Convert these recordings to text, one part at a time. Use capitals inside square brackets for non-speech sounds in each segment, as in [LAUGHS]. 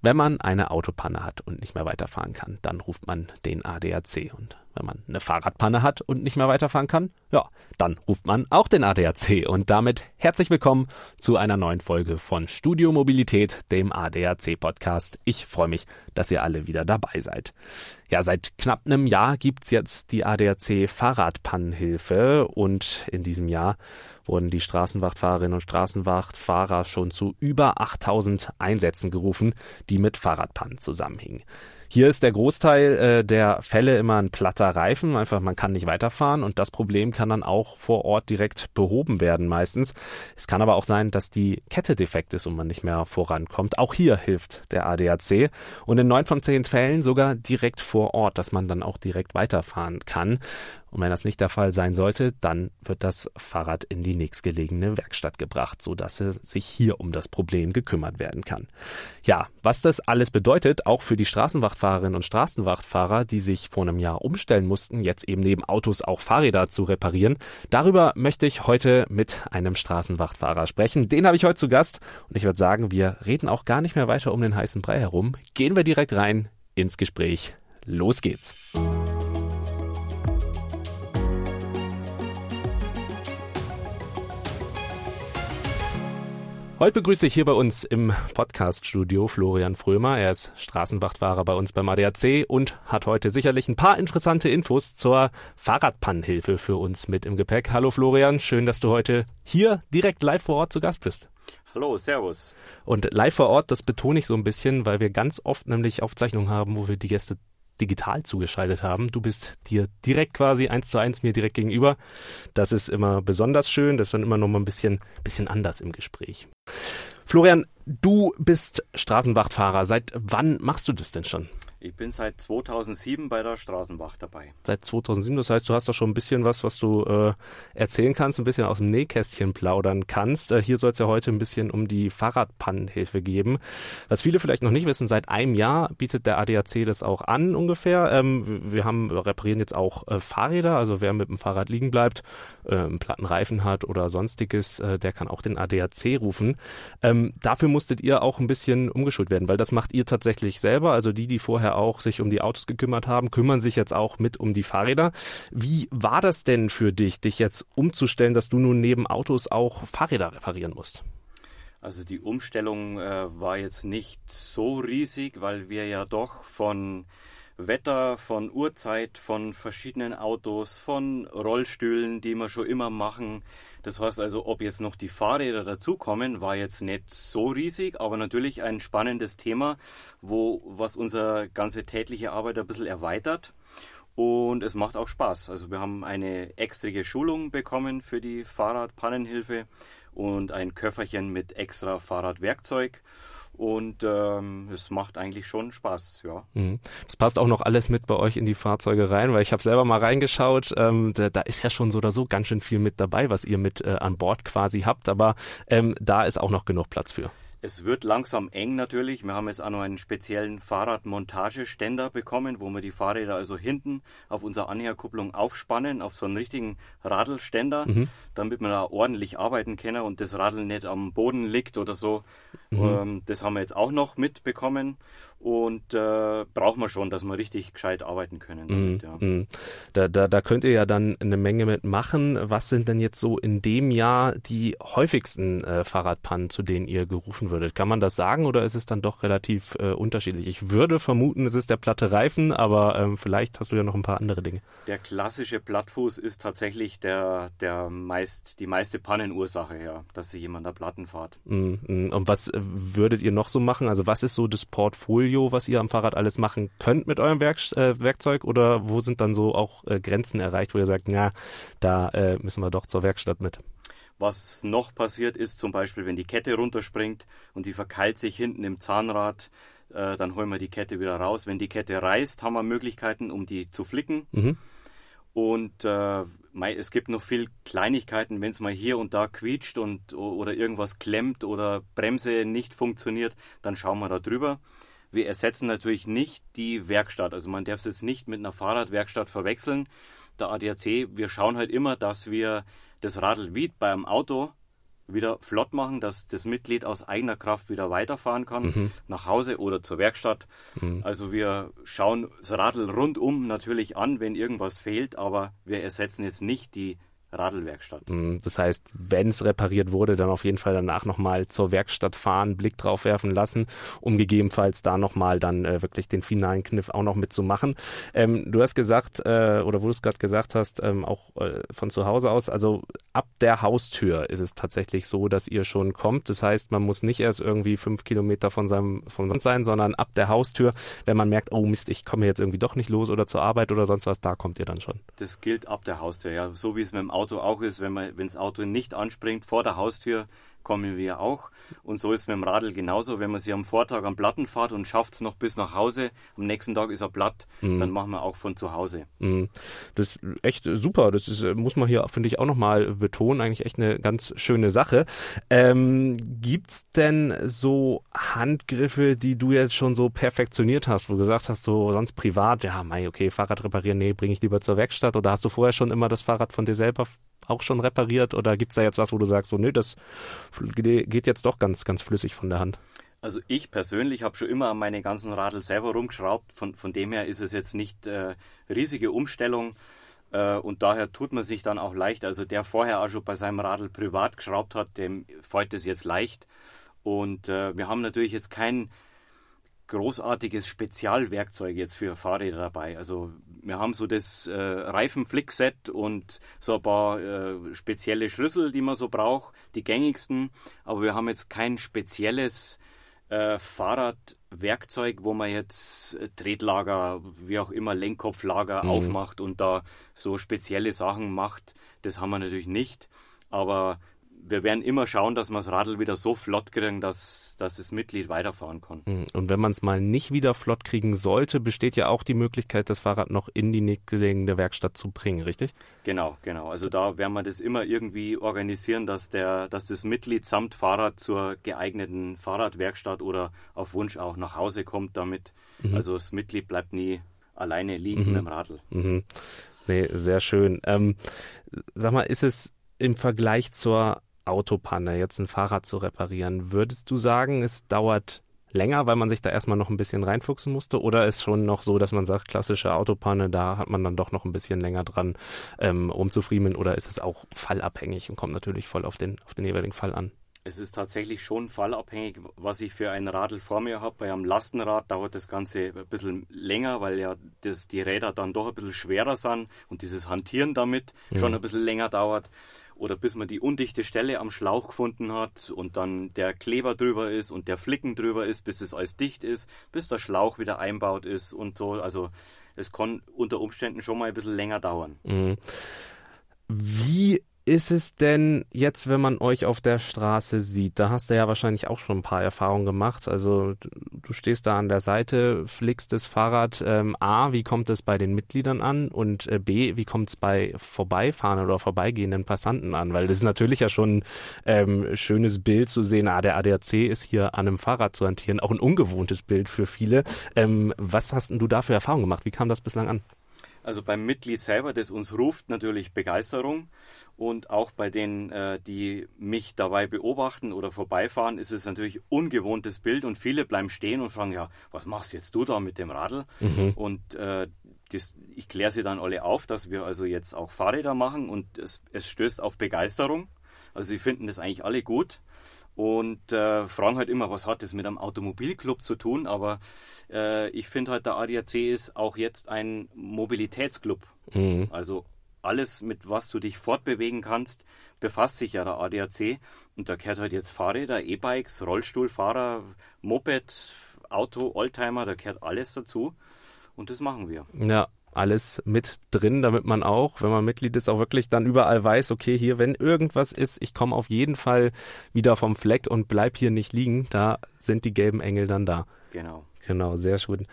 Wenn man eine Autopanne hat und nicht mehr weiterfahren kann, dann ruft man den ADAC. Und wenn man eine Fahrradpanne hat und nicht mehr weiterfahren kann, ja, dann ruft man auch den ADAC. Und damit herzlich willkommen zu einer neuen Folge von Studio Mobilität, dem ADAC Podcast. Ich freue mich, dass ihr alle wieder dabei seid. Ja, seit knapp einem Jahr gibt's jetzt die ADAC Fahrradpannenhilfe und in diesem Jahr wurden die Straßenwachtfahrerinnen und Straßenwachtfahrer schon zu über 8000 Einsätzen gerufen, die mit Fahrradpannen zusammenhingen. Hier ist der Großteil äh, der Fälle immer ein platter Reifen, einfach man kann nicht weiterfahren und das Problem kann dann auch vor Ort direkt behoben werden meistens. Es kann aber auch sein, dass die Kette defekt ist und man nicht mehr vorankommt. Auch hier hilft der ADAC und in neun von zehn Fällen sogar direkt vor Ort, dass man dann auch direkt weiterfahren kann. Und wenn das nicht der Fall sein sollte, dann wird das Fahrrad in die nächstgelegene Werkstatt gebracht, sodass sich hier um das Problem gekümmert werden kann. Ja, was das alles bedeutet, auch für die Straßenwachtfahrerinnen und Straßenwachtfahrer, die sich vor einem Jahr umstellen mussten, jetzt eben neben Autos auch Fahrräder zu reparieren, darüber möchte ich heute mit einem Straßenwachtfahrer sprechen. Den habe ich heute zu Gast und ich würde sagen, wir reden auch gar nicht mehr weiter um den heißen Brei herum. Gehen wir direkt rein ins Gespräch. Los geht's. Heute begrüße ich hier bei uns im Podcast-Studio Florian Frömer. Er ist Straßenwachtfahrer bei uns beim ADAC und hat heute sicherlich ein paar interessante Infos zur Fahrradpannenhilfe für uns mit im Gepäck. Hallo Florian, schön, dass du heute hier direkt live vor Ort zu Gast bist. Hallo, Servus. Und live vor Ort, das betone ich so ein bisschen, weil wir ganz oft nämlich Aufzeichnungen haben, wo wir die Gäste digital zugeschaltet haben. Du bist dir direkt quasi eins zu eins mir direkt gegenüber. Das ist immer besonders schön. Das ist dann immer noch mal ein bisschen, bisschen anders im Gespräch. Florian, du bist Straßenwachtfahrer. Seit wann machst du das denn schon? Ich bin seit 2007 bei der Straßenwacht dabei. Seit 2007, das heißt, du hast doch schon ein bisschen was, was du äh, erzählen kannst, ein bisschen aus dem Nähkästchen plaudern kannst. Äh, hier soll es ja heute ein bisschen um die Fahrradpannenhilfe geben. Was viele vielleicht noch nicht wissen, seit einem Jahr bietet der ADAC das auch an ungefähr. Ähm, wir haben reparieren jetzt auch äh, Fahrräder, also wer mit dem Fahrrad liegen bleibt, äh, einen platten Reifen hat oder sonstiges, äh, der kann auch den ADAC rufen. Ähm, dafür musstet ihr auch ein bisschen umgeschult werden, weil das macht ihr tatsächlich selber, also die, die vorher vorher auch sich um die Autos gekümmert haben, kümmern sich jetzt auch mit um die Fahrräder. Wie war das denn für dich, dich jetzt umzustellen, dass du nun neben Autos auch Fahrräder reparieren musst? Also die Umstellung äh, war jetzt nicht so riesig, weil wir ja doch von Wetter, von Uhrzeit, von verschiedenen Autos, von Rollstühlen, die wir schon immer machen. Das heißt also, ob jetzt noch die Fahrräder dazukommen, war jetzt nicht so riesig, aber natürlich ein spannendes Thema, wo was unsere ganze tägliche Arbeit ein bisschen erweitert. Und es macht auch Spaß. Also wir haben eine extra Schulung bekommen für die Fahrradpannenhilfe und ein Köfferchen mit extra Fahrradwerkzeug. Und ähm, es macht eigentlich schon Spaß, ja. Mhm. Das passt auch noch alles mit bei euch in die Fahrzeuge rein, weil ich habe selber mal reingeschaut. Ähm, da, da, ist ja schon so oder so ganz schön viel mit dabei, was ihr mit äh, an Bord quasi habt. Aber ähm, da ist auch noch genug Platz für. Es wird langsam eng natürlich. Wir haben jetzt auch noch einen speziellen Fahrradmontageständer bekommen, wo wir die Fahrräder also hinten auf unserer Anhängerkupplung aufspannen, auf so einen richtigen Radelständer, mhm. damit wir da ordentlich arbeiten können und das Radl nicht am Boden liegt oder so. Mhm. Ähm, das haben wir jetzt auch noch mitbekommen und äh, brauchen wir schon, dass wir richtig gescheit arbeiten können. Damit, mhm. ja. Mhm. da, da, da könnt ihr ja dann eine Menge mitmachen. Was sind denn jetzt so in dem Jahr die häufigsten äh, Fahrradpannen, zu denen ihr gerufen würdet. Kann man das sagen oder ist es dann doch relativ äh, unterschiedlich? Ich würde vermuten, es ist der platte Reifen, aber ähm, vielleicht hast du ja noch ein paar andere Dinge. Der klassische Plattfuß ist tatsächlich der, der meist, die meiste Pannenursache, ja, dass sich jemand da Platten fährt. Mm, mm. Und was äh, würdet ihr noch so machen? Also was ist so das Portfolio, was ihr am Fahrrad alles machen könnt mit eurem Werk, äh, Werkzeug oder wo sind dann so auch äh, Grenzen erreicht, wo ihr sagt, ja, da äh, müssen wir doch zur Werkstatt mit? Was noch passiert ist, zum Beispiel, wenn die Kette runterspringt und die verkeilt sich hinten im Zahnrad, äh, dann holen wir die Kette wieder raus. Wenn die Kette reißt, haben wir Möglichkeiten, um die zu flicken. Mhm. Und äh, es gibt noch viel Kleinigkeiten, wenn es mal hier und da quietscht und oder irgendwas klemmt oder Bremse nicht funktioniert, dann schauen wir da drüber. Wir ersetzen natürlich nicht die Werkstatt. Also man darf es jetzt nicht mit einer Fahrradwerkstatt verwechseln. Der ADAC, wir schauen halt immer, dass wir das Radl wie beim Auto wieder flott machen, dass das Mitglied aus eigener Kraft wieder weiterfahren kann, mhm. nach Hause oder zur Werkstatt. Mhm. Also wir schauen das Radl rundum natürlich an, wenn irgendwas fehlt, aber wir ersetzen jetzt nicht die Radlwerkstatt. Mhm. Das heißt, wenn es repariert wurde, dann auf jeden Fall danach nochmal zur Werkstatt fahren, Blick drauf werfen lassen, um gegebenenfalls da nochmal dann äh, wirklich den finalen Kniff auch noch mitzumachen. Ähm, du hast gesagt, äh, oder wo du es gerade gesagt hast, ähm, auch äh, von zu Hause aus, also ab der Haustür ist es tatsächlich so, dass ihr schon kommt. Das heißt, man muss nicht erst irgendwie fünf Kilometer von seinem von sonst sein, sondern ab der Haustür, wenn man merkt, oh Mist, ich komme jetzt irgendwie doch nicht los oder zur Arbeit oder sonst was, da kommt ihr dann schon. Das gilt ab der Haustür, ja. So wie es mit dem Auto auch ist, wenn man, wenn das Auto nicht anspringt vor der Haustür, kommen wir auch. Und so ist es mit dem Radl genauso. Wenn man sie am Vortag am Platten fährt und schafft es noch bis nach Hause, am nächsten Tag ist er platt, mhm. dann machen wir auch von zu Hause. Mhm. Das ist echt super. Das ist, muss man hier, finde ich, auch nochmal betonen. Eigentlich echt eine ganz schöne Sache. Ähm, Gibt es denn so Handgriffe, die du jetzt schon so perfektioniert hast, wo du gesagt hast, so sonst privat, ja, mei, okay, Fahrrad reparieren, nee, bringe ich lieber zur Werkstatt oder hast du vorher schon immer das Fahrrad von dir selber auch schon repariert oder gibt es da jetzt was, wo du sagst, so, nö, das geht jetzt doch ganz, ganz flüssig von der Hand? Also ich persönlich habe schon immer an meine ganzen Radl selber rumgeschraubt. Von, von dem her ist es jetzt nicht äh, riesige Umstellung äh, und daher tut man sich dann auch leicht. Also der vorher auch schon bei seinem Radl privat geschraubt hat, dem fällt es jetzt leicht. Und äh, wir haben natürlich jetzt kein großartiges Spezialwerkzeug jetzt für Fahrräder dabei. Also wir haben so das äh, Reifenflickset und so ein paar äh, spezielle Schlüssel, die man so braucht, die gängigsten. Aber wir haben jetzt kein spezielles äh, Fahrradwerkzeug, wo man jetzt äh, Tretlager, wie auch immer, Lenkkopflager mhm. aufmacht und da so spezielle Sachen macht. Das haben wir natürlich nicht. Aber wir werden immer schauen, dass wir das Radl wieder so flott kriegen, dass, dass das Mitglied weiterfahren kann. Hm, und wenn man es mal nicht wieder flott kriegen sollte, besteht ja auch die Möglichkeit, das Fahrrad noch in die nächstgelegene Werkstatt zu bringen, richtig? Genau, genau. Also da werden wir das immer irgendwie organisieren, dass, der, dass das Mitglied samt Fahrrad zur geeigneten Fahrradwerkstatt oder auf Wunsch auch nach Hause kommt damit. Mhm. Also das Mitglied bleibt nie alleine liegen mhm. mit dem Radl. Mhm. Nee, sehr schön. Ähm, sag mal, ist es im Vergleich zur Autopanne, jetzt ein Fahrrad zu reparieren, würdest du sagen, es dauert länger, weil man sich da erstmal noch ein bisschen reinfuchsen musste? Oder ist schon noch so, dass man sagt, klassische Autopanne, da hat man dann doch noch ein bisschen länger dran ähm, umzufriemeln? Oder ist es auch fallabhängig und kommt natürlich voll auf den, auf den jeweiligen Fall an? Es ist tatsächlich schon fallabhängig, was ich für ein Radl vor mir habe. Bei einem Lastenrad dauert das Ganze ein bisschen länger, weil ja das, die Räder dann doch ein bisschen schwerer sind und dieses Hantieren damit mhm. schon ein bisschen länger dauert oder bis man die undichte Stelle am Schlauch gefunden hat und dann der Kleber drüber ist und der Flicken drüber ist, bis es alles dicht ist, bis der Schlauch wieder einbaut ist und so. Also es kann unter Umständen schon mal ein bisschen länger dauern. Mhm. Wie ist es denn jetzt, wenn man euch auf der Straße sieht? Da hast du ja wahrscheinlich auch schon ein paar Erfahrungen gemacht. Also du stehst da an der Seite, flickst das Fahrrad. Ähm, A, wie kommt es bei den Mitgliedern an? Und äh, B, wie kommt es bei vorbeifahrenden oder vorbeigehenden Passanten an? Weil das ist natürlich ja schon ein ähm, schönes Bild zu sehen. Ah, der ADAC ist hier an einem Fahrrad zu hantieren. Auch ein ungewohntes Bild für viele. Ähm, was hast du da für Erfahrungen gemacht? Wie kam das bislang an? Also beim Mitglied selber, das uns ruft, natürlich Begeisterung. Und auch bei denen, äh, die mich dabei beobachten oder vorbeifahren, ist es natürlich ungewohntes Bild. Und viele bleiben stehen und fragen, ja, was machst jetzt du da mit dem Radl? Mhm. Und äh, das, ich kläre sie dann alle auf, dass wir also jetzt auch Fahrräder machen und es, es stößt auf Begeisterung. Also sie finden das eigentlich alle gut und äh, fragen halt immer, was hat das mit einem Automobilclub zu tun? Aber äh, ich finde halt, der ADAC ist auch jetzt ein Mobilitätsclub. Mhm. Also alles, mit was du dich fortbewegen kannst, befasst sich ja der ADAC. Und da gehört halt jetzt Fahrräder, E-Bikes, Rollstuhlfahrer, Moped, Auto, Oldtimer, da gehört alles dazu. Und das machen wir. Ja, alles mit drin, damit man auch, wenn man Mitglied ist, auch wirklich dann überall weiß, okay, hier, wenn irgendwas ist, ich komme auf jeden Fall wieder vom Fleck und bleib hier nicht liegen. Da sind die gelben Engel dann da. Genau. Genau, sehr schön.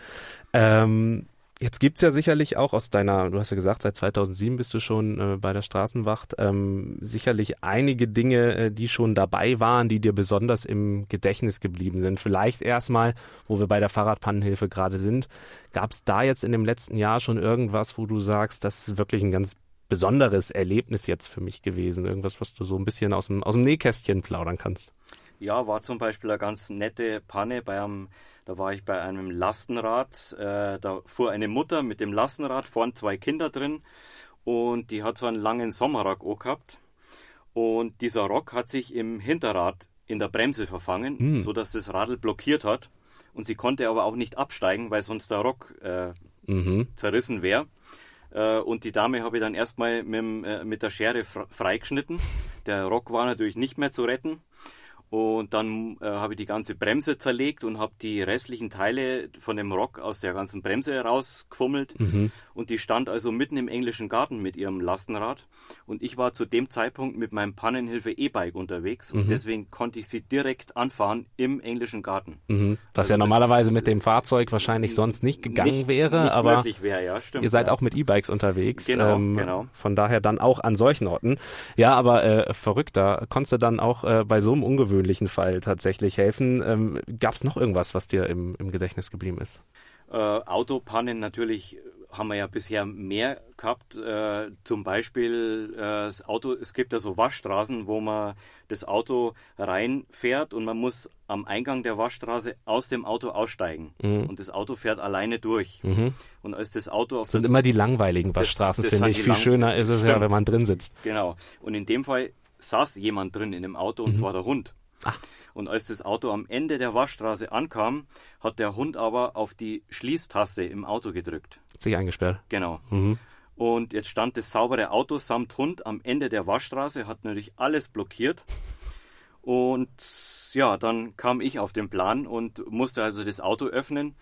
Ähm, Jetzt gibt's ja sicherlich auch aus deiner, du hast ja gesagt, seit 2007 bist du schon äh, bei der Straßenwacht, ähm, sicherlich einige Dinge, äh, die schon dabei waren, die dir besonders im Gedächtnis geblieben sind. Vielleicht erstmal, wo wir bei der Fahrradpannenhilfe gerade sind, gab's da jetzt in dem letzten Jahr schon irgendwas, wo du sagst, das ist wirklich ein ganz besonderes Erlebnis jetzt für mich gewesen? Irgendwas, was du so ein bisschen aus dem, aus dem Nähkästchen plaudern kannst? Ja, war zum Beispiel eine ganz nette Panne bei einem, da war ich bei einem Lastenrad. Äh, da fuhr eine Mutter mit dem Lastenrad, vorn zwei Kinder drin und die hat so einen langen Sommerrock auch gehabt. Und dieser Rock hat sich im Hinterrad in der Bremse verfangen, mhm. sodass das Radl blockiert hat. Und sie konnte aber auch nicht absteigen, weil sonst der Rock äh, mhm. zerrissen wäre. Äh, und die Dame habe ich dann erstmal mit, äh, mit der Schere freigeschnitten. Der Rock war natürlich nicht mehr zu retten. Und dann äh, habe ich die ganze Bremse zerlegt und habe die restlichen Teile von dem Rock aus der ganzen Bremse rausgefummelt. Mhm. Und die stand also mitten im englischen Garten mit ihrem Lastenrad. Und ich war zu dem Zeitpunkt mit meinem Pannenhilfe E-Bike unterwegs. Mhm. Und deswegen konnte ich sie direkt anfahren im englischen Garten. Mhm. Was also ja normalerweise mit dem Fahrzeug wahrscheinlich sonst nicht gegangen nicht, wäre. Nicht aber wär, ja, stimmt, ihr seid ja. auch mit E-Bikes unterwegs. Genau, ähm, genau. Von daher dann auch an solchen Orten. Ja, aber äh, verrückt, da konntest du dann auch äh, bei so einem ungewöhnlichen ungewöhnlichen Fall tatsächlich helfen. Ähm, Gab es noch irgendwas, was dir im, im Gedächtnis geblieben ist? Äh, Autopannen natürlich haben wir ja bisher mehr gehabt. Äh, zum Beispiel äh, das Auto, es gibt ja so Waschstraßen, wo man das Auto reinfährt und man muss am Eingang der Waschstraße aus dem Auto aussteigen. Mhm. Und das Auto fährt alleine durch. Mhm. Und als das Auto auf das sind immer die langweiligen Waschstraßen, finde ich. Viel schöner ist es Stimmt. ja, wenn man drin sitzt. Genau. Und in dem Fall saß jemand drin in dem Auto und mhm. zwar der Hund. Ach. Und als das Auto am Ende der Waschstraße ankam, hat der Hund aber auf die Schließtaste im Auto gedrückt. Hat sich eingesperrt. Genau. Mhm. Und jetzt stand das saubere Auto samt Hund am Ende der Waschstraße, hat natürlich alles blockiert. Und ja, dann kam ich auf den Plan und musste also das Auto öffnen.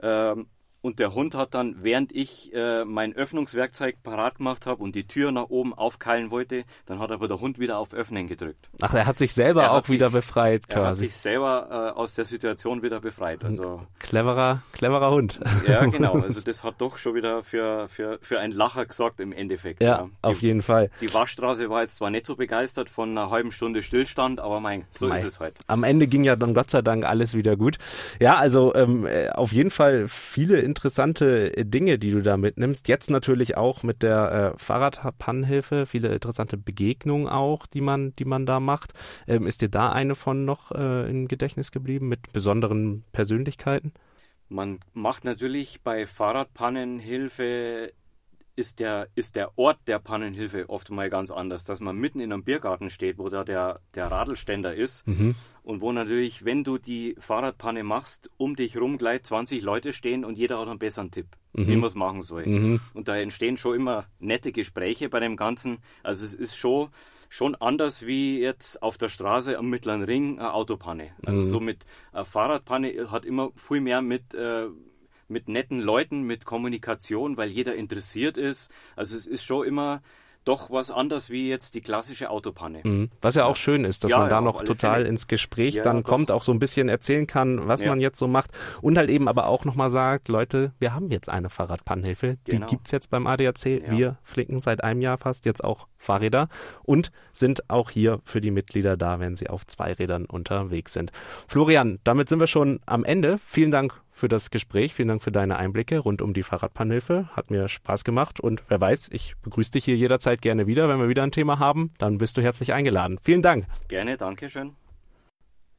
Ähm, und der Hund hat dann, während ich äh, mein Öffnungswerkzeug parat gemacht habe und die Tür nach oben aufkeilen wollte, dann hat aber der Hund wieder auf Öffnen gedrückt. Ach, er hat sich selber auch wieder sich, befreit quasi. Er hat sich selber äh, aus der Situation wieder befreit. Also cleverer, cleverer Hund. Ja, [LAUGHS] genau. Also das hat doch schon wieder für, für, für ein Lacher gesorgt im Endeffekt. Ja, ja. auf die, jeden Fall. Die Waschstraße war jetzt zwar nicht so begeistert von einer halben Stunde Stillstand, aber mein, so mein. ist es halt. Am Ende ging ja dann Gott sei Dank alles wieder gut. Ja, also ähm, äh, auf jeden Fall viele interessante äh, Dinge, die du da mitnimmst. Jetzt natürlich auch mit der äh, Fahrradpannenhilfe, viele interessante Begegnungen auch, die man, die man da macht. Ähm, ist dir da eine von noch äh, im Gedächtnis geblieben mit besonderen Persönlichkeiten? Man macht natürlich bei Fahrradpannenhilfe ist der, ist der Ort der Pannenhilfe oft mal ganz anders, dass man mitten in einem Biergarten steht, wo da der, der Radlständer ist mhm. und wo natürlich, wenn du die Fahrradpanne machst, um dich rum gleich 20 Leute stehen und jeder hat einen besseren Tipp, mhm. wie man es machen soll. Mhm. Und da entstehen schon immer nette Gespräche bei dem Ganzen. Also es ist schon, schon anders wie jetzt auf der Straße am Mittleren Ring eine Autopanne. Also mhm. so mit äh, Fahrradpanne hat immer viel mehr mit äh, mit netten Leuten, mit Kommunikation, weil jeder interessiert ist. Also es ist schon immer doch was anders wie jetzt die klassische Autopanne. Mhm. Was ja auch schön ist, dass ja, man da noch total Fälle. ins Gespräch ja, dann kommt, auch so ein bisschen erzählen kann, was ja. man jetzt so macht und halt eben aber auch nochmal sagt, Leute, wir haben jetzt eine Fahrradpannenhilfe, genau. die gibt's jetzt beim ADAC. Wir flicken seit einem Jahr fast jetzt auch Fahrräder und sind auch hier für die Mitglieder da, wenn sie auf zwei Rädern unterwegs sind. Florian, damit sind wir schon am Ende. Vielen Dank für das Gespräch. Vielen Dank für deine Einblicke rund um die Fahrradpanhilfe. Hat mir Spaß gemacht und wer weiß, ich begrüße dich hier jederzeit gerne wieder. Wenn wir wieder ein Thema haben, dann bist du herzlich eingeladen. Vielen Dank. Gerne, danke schön.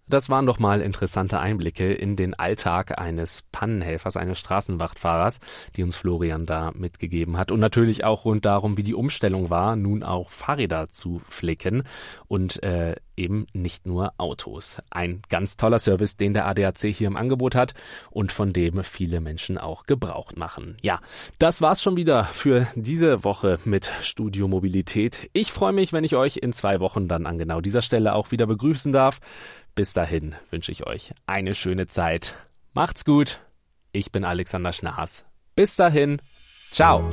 Das waren doch mal interessante Einblicke in den Alltag eines Pannenhelfers, eines Straßenwachtfahrers, die uns Florian da mitgegeben hat. Und natürlich auch rund darum, wie die Umstellung war, nun auch Fahrräder zu flicken und äh, eben nicht nur Autos. Ein ganz toller Service, den der ADAC hier im Angebot hat und von dem viele Menschen auch Gebrauch machen. Ja, das war's schon wieder für diese Woche mit Studio Mobilität. Ich freue mich, wenn ich euch in zwei Wochen dann an genau dieser Stelle auch wieder begrüßen darf. Bis dahin wünsche ich euch eine schöne Zeit. Macht's gut. Ich bin Alexander Schnaas. Bis dahin. Ciao.